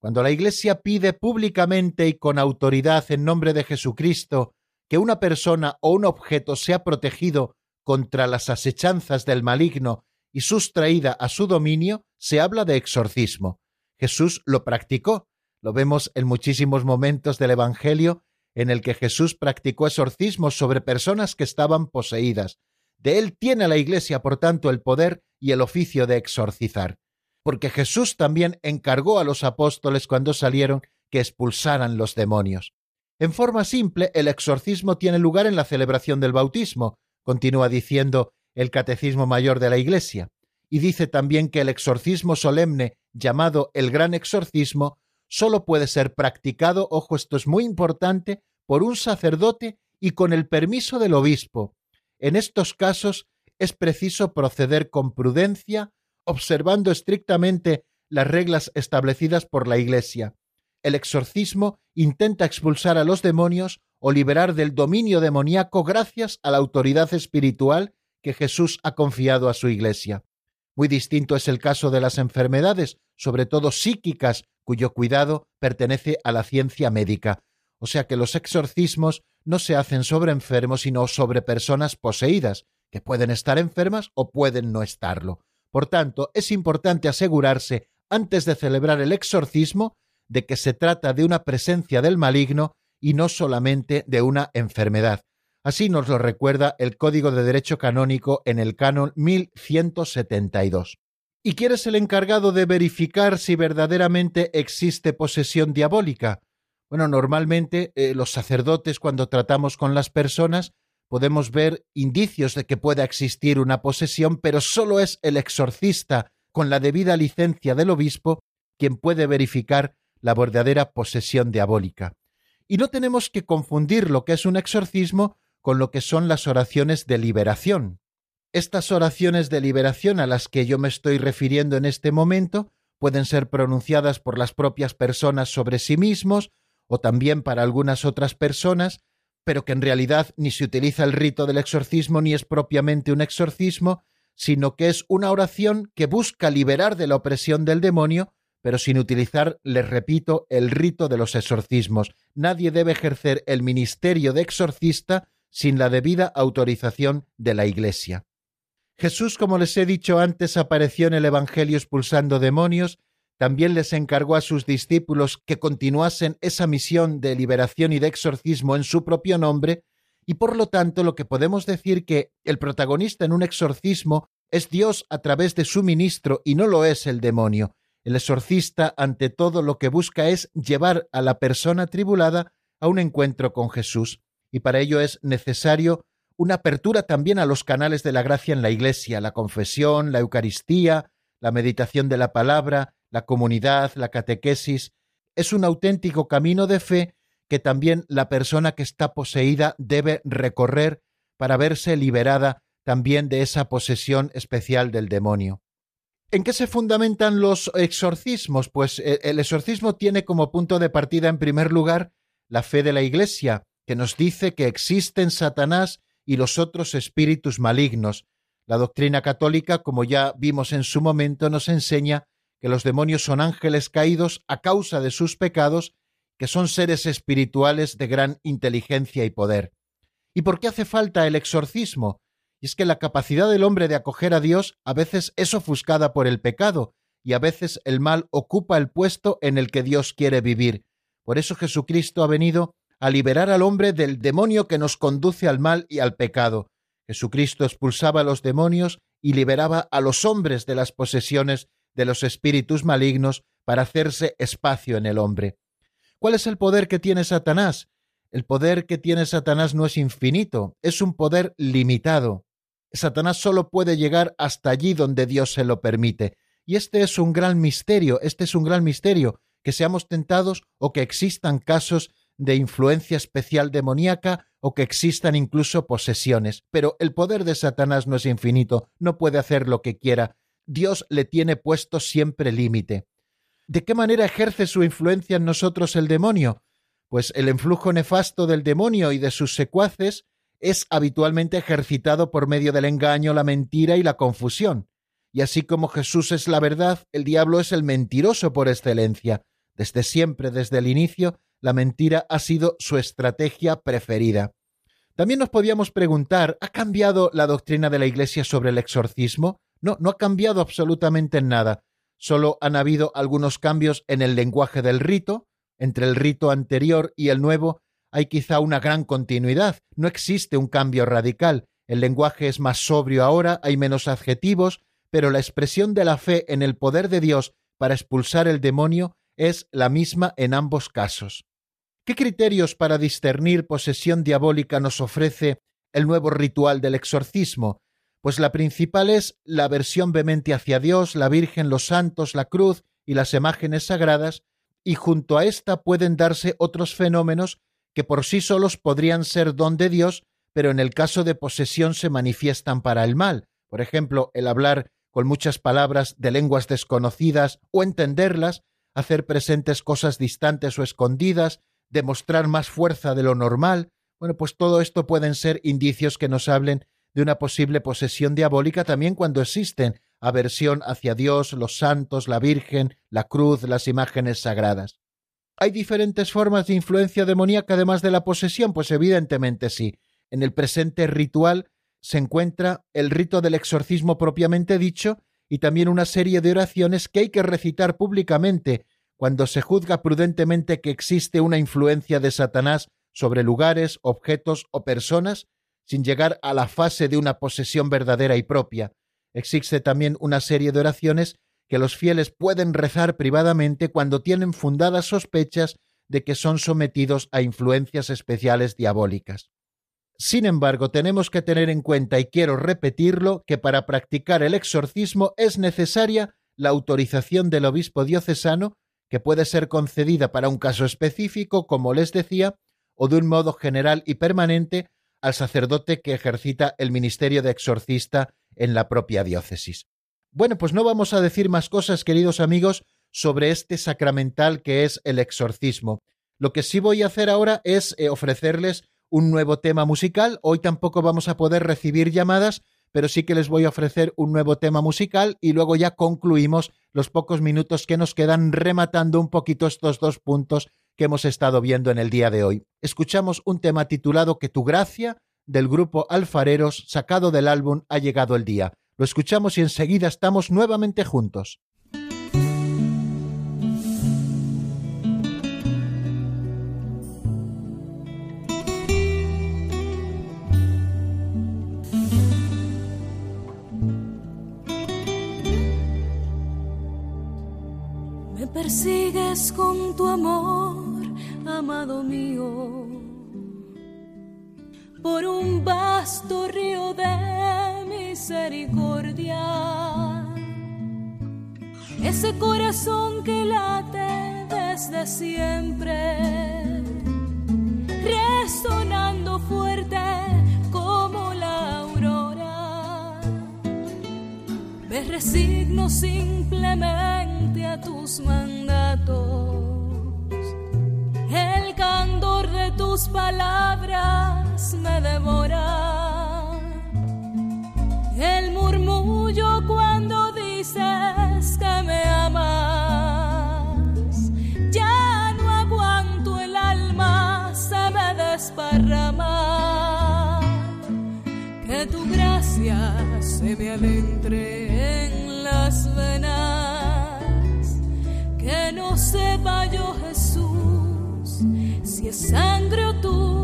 Cuando la Iglesia pide públicamente y con autoridad en nombre de Jesucristo que una persona o un objeto sea protegido contra las asechanzas del maligno y sustraída a su dominio, se habla de exorcismo. Jesús lo practicó. Lo vemos en muchísimos momentos del Evangelio en el que Jesús practicó exorcismos sobre personas que estaban poseídas, de él tiene la Iglesia, por tanto, el poder y el oficio de exorcizar, porque Jesús también encargó a los apóstoles cuando salieron que expulsaran los demonios. En forma simple, el exorcismo tiene lugar en la celebración del bautismo, continúa diciendo el Catecismo Mayor de la Iglesia, y dice también que el exorcismo solemne, llamado el Gran Exorcismo, solo puede ser practicado, ojo, esto es muy importante, por un sacerdote y con el permiso del obispo, en estos casos es preciso proceder con prudencia, observando estrictamente las reglas establecidas por la Iglesia. El exorcismo intenta expulsar a los demonios o liberar del dominio demoníaco gracias a la autoridad espiritual que Jesús ha confiado a su Iglesia. Muy distinto es el caso de las enfermedades, sobre todo psíquicas, cuyo cuidado pertenece a la ciencia médica. O sea que los exorcismos no se hacen sobre enfermos, sino sobre personas poseídas, que pueden estar enfermas o pueden no estarlo. Por tanto, es importante asegurarse, antes de celebrar el exorcismo, de que se trata de una presencia del maligno y no solamente de una enfermedad. Así nos lo recuerda el Código de Derecho Canónico en el canon 1172. ¿Y quién es el encargado de verificar si verdaderamente existe posesión diabólica? Bueno, normalmente eh, los sacerdotes cuando tratamos con las personas podemos ver indicios de que pueda existir una posesión, pero solo es el exorcista con la debida licencia del obispo quien puede verificar la verdadera posesión diabólica. Y no tenemos que confundir lo que es un exorcismo con lo que son las oraciones de liberación. Estas oraciones de liberación a las que yo me estoy refiriendo en este momento pueden ser pronunciadas por las propias personas sobre sí mismos o también para algunas otras personas, pero que en realidad ni se utiliza el rito del exorcismo ni es propiamente un exorcismo, sino que es una oración que busca liberar de la opresión del demonio, pero sin utilizar, les repito, el rito de los exorcismos. Nadie debe ejercer el ministerio de exorcista sin la debida autorización de la Iglesia. Jesús, como les he dicho antes, apareció en el Evangelio expulsando demonios también les encargó a sus discípulos que continuasen esa misión de liberación y de exorcismo en su propio nombre, y por lo tanto lo que podemos decir que el protagonista en un exorcismo es Dios a través de su ministro y no lo es el demonio. El exorcista ante todo lo que busca es llevar a la persona tribulada a un encuentro con Jesús, y para ello es necesario una apertura también a los canales de la gracia en la Iglesia, la confesión, la Eucaristía, la meditación de la palabra, la comunidad, la catequesis, es un auténtico camino de fe que también la persona que está poseída debe recorrer para verse liberada también de esa posesión especial del demonio. ¿En qué se fundamentan los exorcismos? Pues eh, el exorcismo tiene como punto de partida en primer lugar la fe de la Iglesia, que nos dice que existen Satanás y los otros espíritus malignos. La doctrina católica, como ya vimos en su momento, nos enseña que los demonios son ángeles caídos a causa de sus pecados, que son seres espirituales de gran inteligencia y poder. ¿Y por qué hace falta el exorcismo? Y es que la capacidad del hombre de acoger a Dios a veces es ofuscada por el pecado, y a veces el mal ocupa el puesto en el que Dios quiere vivir. Por eso Jesucristo ha venido a liberar al hombre del demonio que nos conduce al mal y al pecado. Jesucristo expulsaba a los demonios y liberaba a los hombres de las posesiones de los espíritus malignos para hacerse espacio en el hombre. ¿Cuál es el poder que tiene Satanás? El poder que tiene Satanás no es infinito, es un poder limitado. Satanás solo puede llegar hasta allí donde Dios se lo permite. Y este es un gran misterio, este es un gran misterio, que seamos tentados o que existan casos de influencia especial demoníaca o que existan incluso posesiones. Pero el poder de Satanás no es infinito, no puede hacer lo que quiera. Dios le tiene puesto siempre límite. ¿De qué manera ejerce su influencia en nosotros el demonio? Pues el influjo nefasto del demonio y de sus secuaces es habitualmente ejercitado por medio del engaño, la mentira y la confusión. Y así como Jesús es la verdad, el diablo es el mentiroso por excelencia. Desde siempre, desde el inicio, la mentira ha sido su estrategia preferida. También nos podíamos preguntar, ¿ha cambiado la doctrina de la Iglesia sobre el exorcismo? No, no ha cambiado absolutamente en nada. Solo han habido algunos cambios en el lenguaje del rito. Entre el rito anterior y el nuevo hay quizá una gran continuidad. No existe un cambio radical. El lenguaje es más sobrio ahora, hay menos adjetivos, pero la expresión de la fe en el poder de Dios para expulsar el demonio es la misma en ambos casos. ¿Qué criterios para discernir posesión diabólica nos ofrece el nuevo ritual del exorcismo? Pues la principal es la aversión vehemente hacia Dios, la Virgen, los santos, la cruz y las imágenes sagradas, y junto a esta pueden darse otros fenómenos que por sí solos podrían ser don de Dios, pero en el caso de posesión se manifiestan para el mal. Por ejemplo, el hablar con muchas palabras de lenguas desconocidas o entenderlas, hacer presentes cosas distantes o escondidas, demostrar más fuerza de lo normal, bueno, pues todo esto pueden ser indicios que nos hablen de una posible posesión diabólica también cuando existen aversión hacia Dios, los santos, la Virgen, la cruz, las imágenes sagradas. ¿Hay diferentes formas de influencia demoníaca además de la posesión? Pues evidentemente sí. En el presente ritual se encuentra el rito del exorcismo propiamente dicho y también una serie de oraciones que hay que recitar públicamente cuando se juzga prudentemente que existe una influencia de Satanás sobre lugares, objetos o personas, sin llegar a la fase de una posesión verdadera y propia. Existe también una serie de oraciones que los fieles pueden rezar privadamente cuando tienen fundadas sospechas de que son sometidos a influencias especiales diabólicas. Sin embargo, tenemos que tener en cuenta, y quiero repetirlo, que para practicar el exorcismo es necesaria la autorización del obispo diocesano que puede ser concedida para un caso específico, como les decía, o de un modo general y permanente al sacerdote que ejercita el ministerio de exorcista en la propia diócesis. Bueno, pues no vamos a decir más cosas, queridos amigos, sobre este sacramental que es el exorcismo. Lo que sí voy a hacer ahora es eh, ofrecerles un nuevo tema musical. Hoy tampoco vamos a poder recibir llamadas, pero sí que les voy a ofrecer un nuevo tema musical y luego ya concluimos los pocos minutos que nos quedan rematando un poquito estos dos puntos que hemos estado viendo en el día de hoy. Escuchamos un tema titulado Que tu gracia del grupo Alfareros sacado del álbum Ha llegado el día. Lo escuchamos y enseguida estamos nuevamente juntos. Persigues con tu amor, amado mío, por un vasto río de misericordia. Ese corazón que late desde siempre, resonando fuerte Me resigno simplemente a tus mandatos. El candor de tus palabras me devora. El murmullo cuando dices que me amas. Ya no aguanto el alma, se me desparrama. Que tu gracia se me adentre en las venas, que no sepa yo Jesús si es sangre o tú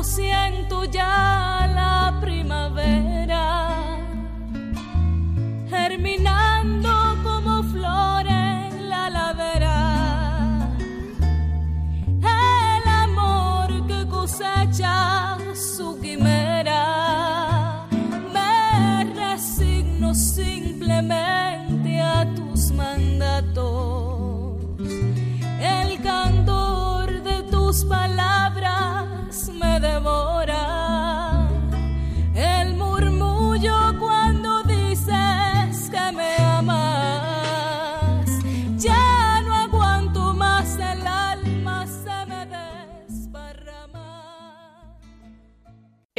cuerpo siento ya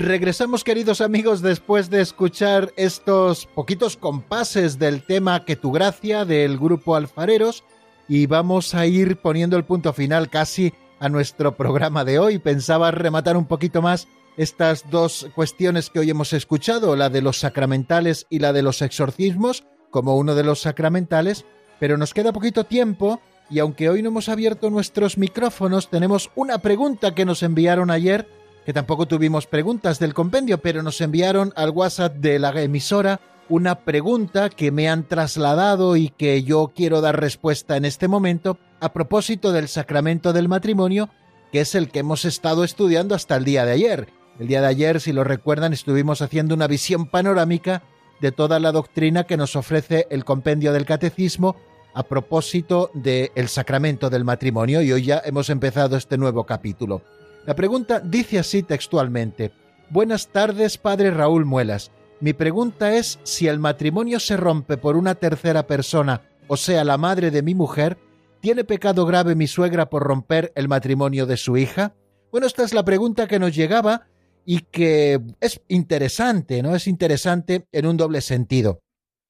Regresamos queridos amigos después de escuchar estos poquitos compases del tema Que tu gracia del grupo Alfareros y vamos a ir poniendo el punto final casi a nuestro programa de hoy. Pensaba rematar un poquito más estas dos cuestiones que hoy hemos escuchado, la de los sacramentales y la de los exorcismos, como uno de los sacramentales, pero nos queda poquito tiempo y aunque hoy no hemos abierto nuestros micrófonos, tenemos una pregunta que nos enviaron ayer que tampoco tuvimos preguntas del compendio, pero nos enviaron al WhatsApp de la emisora una pregunta que me han trasladado y que yo quiero dar respuesta en este momento a propósito del sacramento del matrimonio, que es el que hemos estado estudiando hasta el día de ayer. El día de ayer, si lo recuerdan, estuvimos haciendo una visión panorámica de toda la doctrina que nos ofrece el compendio del catecismo a propósito del sacramento del matrimonio y hoy ya hemos empezado este nuevo capítulo. La pregunta dice así textualmente. Buenas tardes, padre Raúl Muelas. Mi pregunta es si el matrimonio se rompe por una tercera persona, o sea, la madre de mi mujer, ¿tiene pecado grave mi suegra por romper el matrimonio de su hija? Bueno, esta es la pregunta que nos llegaba y que es interesante, ¿no? Es interesante en un doble sentido.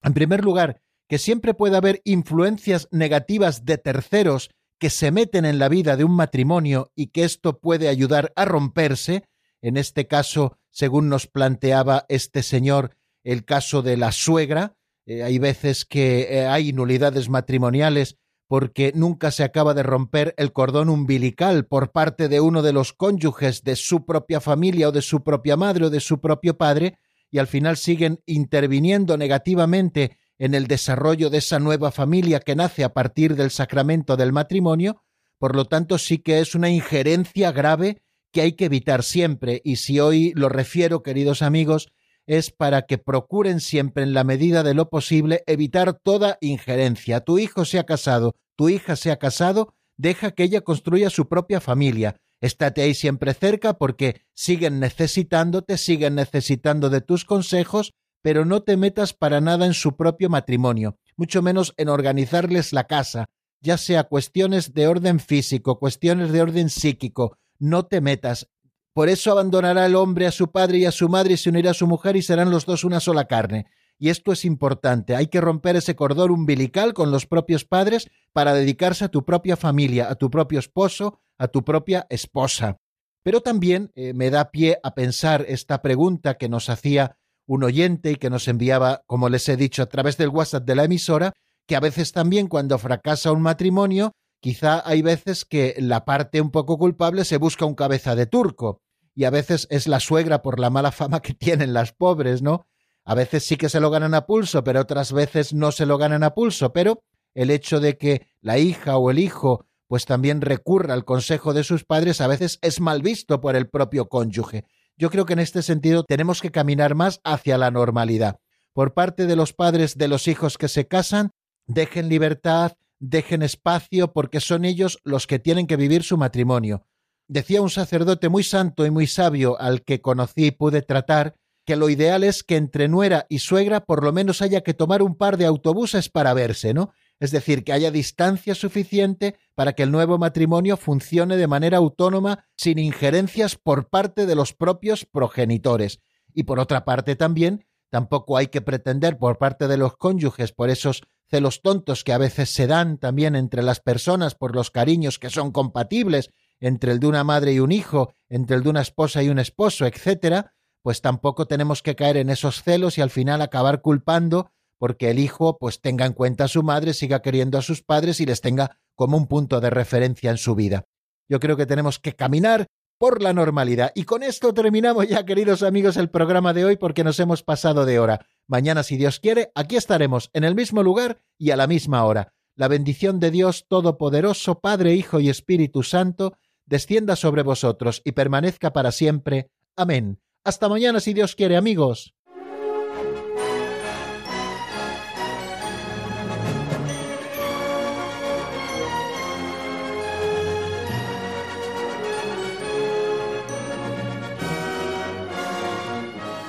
En primer lugar, que siempre puede haber influencias negativas de terceros que se meten en la vida de un matrimonio y que esto puede ayudar a romperse, en este caso, según nos planteaba este señor, el caso de la suegra, eh, hay veces que eh, hay nulidades matrimoniales porque nunca se acaba de romper el cordón umbilical por parte de uno de los cónyuges de su propia familia o de su propia madre o de su propio padre, y al final siguen interviniendo negativamente en el desarrollo de esa nueva familia que nace a partir del sacramento del matrimonio, por lo tanto sí que es una injerencia grave que hay que evitar siempre, y si hoy lo refiero, queridos amigos, es para que procuren siempre en la medida de lo posible evitar toda injerencia. Tu hijo se ha casado, tu hija se ha casado, deja que ella construya su propia familia. Estate ahí siempre cerca porque siguen necesitándote, siguen necesitando de tus consejos pero no te metas para nada en su propio matrimonio, mucho menos en organizarles la casa, ya sea cuestiones de orden físico, cuestiones de orden psíquico, no te metas. Por eso abandonará el hombre a su padre y a su madre y se unirá a su mujer y serán los dos una sola carne. Y esto es importante, hay que romper ese cordón umbilical con los propios padres para dedicarse a tu propia familia, a tu propio esposo, a tu propia esposa. Pero también eh, me da pie a pensar esta pregunta que nos hacía un oyente y que nos enviaba, como les he dicho, a través del WhatsApp de la emisora, que a veces también cuando fracasa un matrimonio, quizá hay veces que la parte un poco culpable se busca un cabeza de turco. y a veces es la suegra por la mala [laughs] fama que tienen las pobres, ¿no? A veces sí que se lo ganan a pulso, pero otras veces no se lo ganan a pulso, pero el hecho de que la hija o el hijo pues también recurra al consejo de sus padres a veces es mal visto por el propio cónyuge. Yo creo que en este sentido tenemos que caminar más hacia la normalidad. Por parte de los padres de los hijos que se casan, dejen libertad, dejen espacio, porque son ellos los que tienen que vivir su matrimonio. Decía un sacerdote muy santo y muy sabio al que conocí y pude tratar, que lo ideal es que entre nuera y suegra por lo menos haya que tomar un par de autobuses para verse, ¿no? Es decir, que haya distancia suficiente para que el nuevo matrimonio funcione de manera autónoma sin injerencias por parte de los propios progenitores. Y por otra parte también, tampoco hay que pretender por parte de los cónyuges por esos celos tontos que a veces se dan también entre las personas por los cariños que son compatibles entre el de una madre y un hijo, entre el de una esposa y un esposo, etcétera, pues tampoco tenemos que caer en esos celos y al final acabar culpando porque el hijo pues tenga en cuenta a su madre, siga queriendo a sus padres y les tenga como un punto de referencia en su vida. Yo creo que tenemos que caminar por la normalidad. Y con esto terminamos ya, queridos amigos, el programa de hoy porque nos hemos pasado de hora. Mañana, si Dios quiere, aquí estaremos, en el mismo lugar y a la misma hora. La bendición de Dios Todopoderoso, Padre, Hijo y Espíritu Santo, descienda sobre vosotros y permanezca para siempre. Amén. Hasta mañana, si Dios quiere, amigos.